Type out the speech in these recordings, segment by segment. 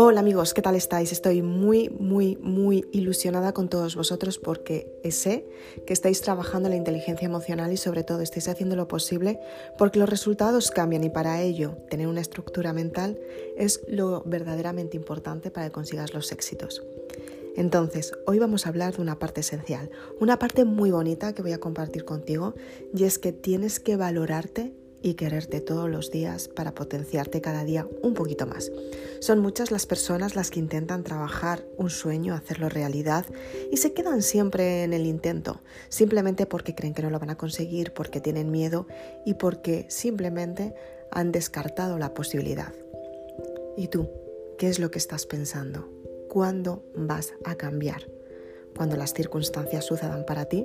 Hola amigos, ¿qué tal estáis? Estoy muy, muy, muy ilusionada con todos vosotros porque sé que estáis trabajando la inteligencia emocional y sobre todo estáis haciendo lo posible porque los resultados cambian y para ello tener una estructura mental es lo verdaderamente importante para que consigas los éxitos. Entonces, hoy vamos a hablar de una parte esencial, una parte muy bonita que voy a compartir contigo y es que tienes que valorarte y quererte todos los días para potenciarte cada día un poquito más. Son muchas las personas las que intentan trabajar un sueño, hacerlo realidad y se quedan siempre en el intento, simplemente porque creen que no lo van a conseguir, porque tienen miedo y porque simplemente han descartado la posibilidad. ¿Y tú? ¿Qué es lo que estás pensando? ¿Cuándo vas a cambiar? cuando las circunstancias sucedan para ti,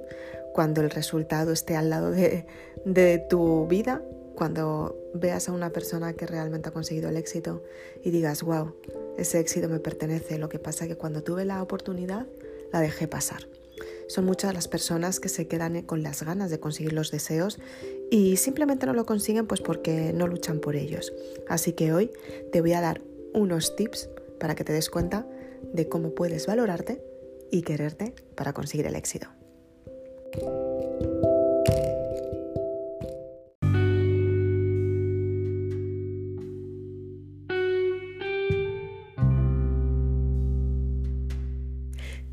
cuando el resultado esté al lado de, de, tu vida cuando veas a una persona que realmente ha conseguido el éxito y digas, wow, ese éxito me pertenece. Lo que pasa es que cuando tuve la oportunidad, la dejé pasar. Son muchas las personas que se quedan con las ganas de conseguir los deseos y simplemente no lo consiguen pues porque no luchan por ellos. Así que hoy te voy a dar unos tips para que te des cuenta de cómo puedes valorarte y quererte para conseguir el éxito.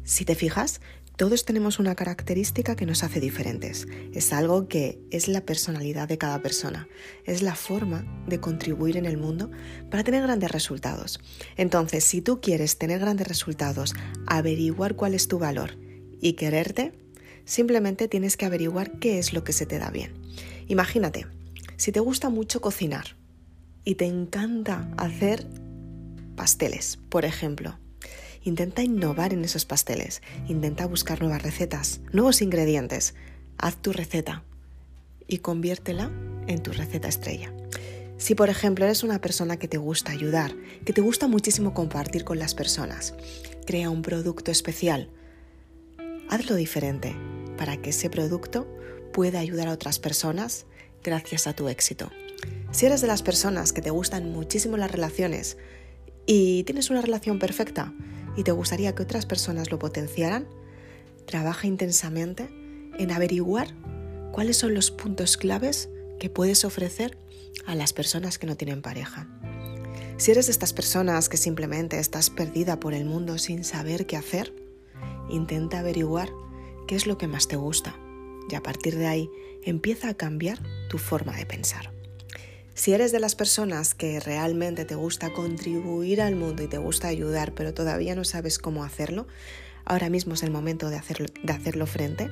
Si te fijas, todos tenemos una característica que nos hace diferentes. Es algo que es la personalidad de cada persona. Es la forma de contribuir en el mundo para tener grandes resultados. Entonces, si tú quieres tener grandes resultados, averiguar cuál es tu valor y quererte, simplemente tienes que averiguar qué es lo que se te da bien. Imagínate, si te gusta mucho cocinar y te encanta hacer pasteles, por ejemplo, Intenta innovar en esos pasteles, intenta buscar nuevas recetas, nuevos ingredientes. Haz tu receta y conviértela en tu receta estrella. Si por ejemplo eres una persona que te gusta ayudar, que te gusta muchísimo compartir con las personas, crea un producto especial. Hazlo diferente para que ese producto pueda ayudar a otras personas gracias a tu éxito. Si eres de las personas que te gustan muchísimo las relaciones y tienes una relación perfecta, y te gustaría que otras personas lo potenciaran, trabaja intensamente en averiguar cuáles son los puntos claves que puedes ofrecer a las personas que no tienen pareja. Si eres de estas personas que simplemente estás perdida por el mundo sin saber qué hacer, intenta averiguar qué es lo que más te gusta y a partir de ahí empieza a cambiar tu forma de pensar. Si eres de las personas que realmente te gusta contribuir al mundo y te gusta ayudar, pero todavía no sabes cómo hacerlo, ahora mismo es el momento de hacerlo, de hacerlo frente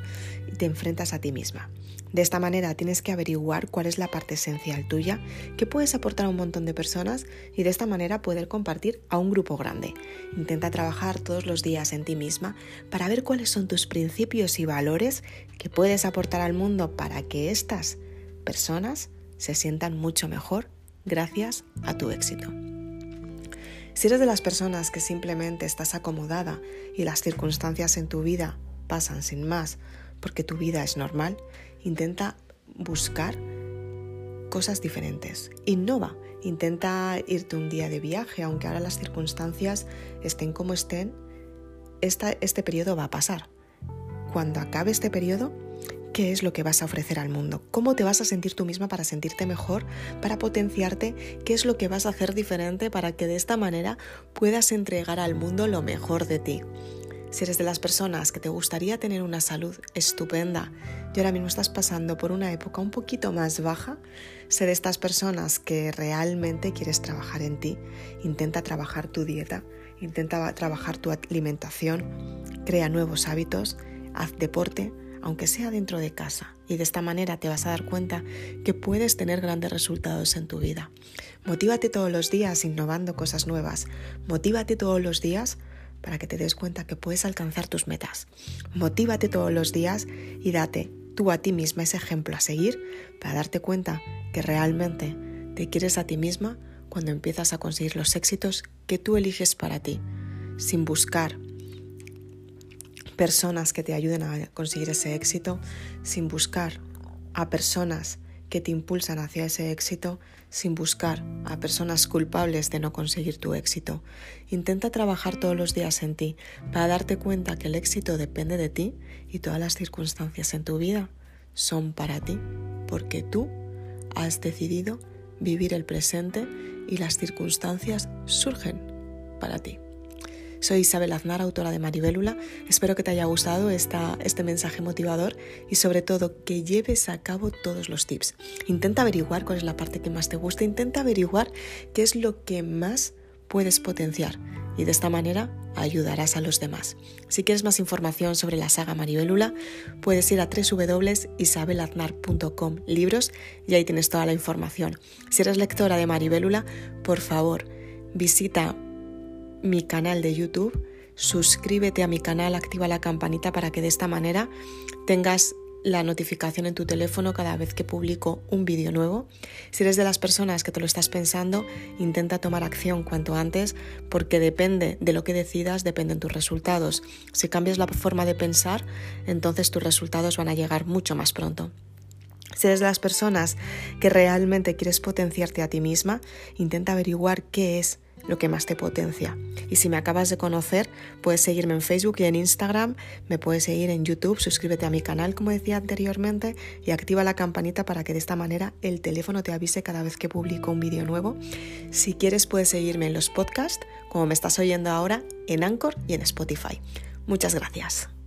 y te enfrentas a ti misma. De esta manera tienes que averiguar cuál es la parte esencial tuya que puedes aportar a un montón de personas y de esta manera poder compartir a un grupo grande. Intenta trabajar todos los días en ti misma para ver cuáles son tus principios y valores que puedes aportar al mundo para que estas personas se sientan mucho mejor gracias a tu éxito. Si eres de las personas que simplemente estás acomodada y las circunstancias en tu vida pasan sin más porque tu vida es normal, intenta buscar cosas diferentes. Innova, intenta irte un día de viaje, aunque ahora las circunstancias estén como estén, este periodo va a pasar. Cuando acabe este periodo, qué es lo que vas a ofrecer al mundo, cómo te vas a sentir tú misma para sentirte mejor, para potenciarte, qué es lo que vas a hacer diferente para que de esta manera puedas entregar al mundo lo mejor de ti. Si eres de las personas que te gustaría tener una salud estupenda y ahora mismo estás pasando por una época un poquito más baja, sé de estas personas que realmente quieres trabajar en ti. Intenta trabajar tu dieta, intenta trabajar tu alimentación, crea nuevos hábitos, haz deporte, aunque sea dentro de casa, y de esta manera te vas a dar cuenta que puedes tener grandes resultados en tu vida. Motívate todos los días innovando cosas nuevas. Motívate todos los días para que te des cuenta que puedes alcanzar tus metas. Motívate todos los días y date tú a ti misma ese ejemplo a seguir para darte cuenta que realmente te quieres a ti misma cuando empiezas a conseguir los éxitos que tú eliges para ti, sin buscar personas que te ayuden a conseguir ese éxito, sin buscar a personas que te impulsan hacia ese éxito sin buscar a personas culpables de no conseguir tu éxito. Intenta trabajar todos los días en ti para darte cuenta que el éxito depende de ti y todas las circunstancias en tu vida son para ti, porque tú has decidido vivir el presente y las circunstancias surgen para ti. Soy Isabel Aznar, autora de Maribélula. Espero que te haya gustado esta, este mensaje motivador y sobre todo que lleves a cabo todos los tips. Intenta averiguar cuál es la parte que más te gusta, intenta averiguar qué es lo que más puedes potenciar y de esta manera ayudarás a los demás. Si quieres más información sobre la saga Maribélula, puedes ir a www.isabelaznar.com libros y ahí tienes toda la información. Si eres lectora de Maribélula, por favor, visita mi canal de YouTube, suscríbete a mi canal, activa la campanita para que de esta manera tengas la notificación en tu teléfono cada vez que publico un vídeo nuevo. Si eres de las personas que te lo estás pensando, intenta tomar acción cuanto antes porque depende de lo que decidas, dependen tus resultados. Si cambias la forma de pensar, entonces tus resultados van a llegar mucho más pronto. Si eres de las personas que realmente quieres potenciarte a ti misma, intenta averiguar qué es lo que más te potencia. Y si me acabas de conocer, puedes seguirme en Facebook y en Instagram, me puedes seguir en YouTube, suscríbete a mi canal como decía anteriormente y activa la campanita para que de esta manera el teléfono te avise cada vez que publico un vídeo nuevo. Si quieres puedes seguirme en los podcasts, como me estás oyendo ahora, en Anchor y en Spotify. Muchas gracias.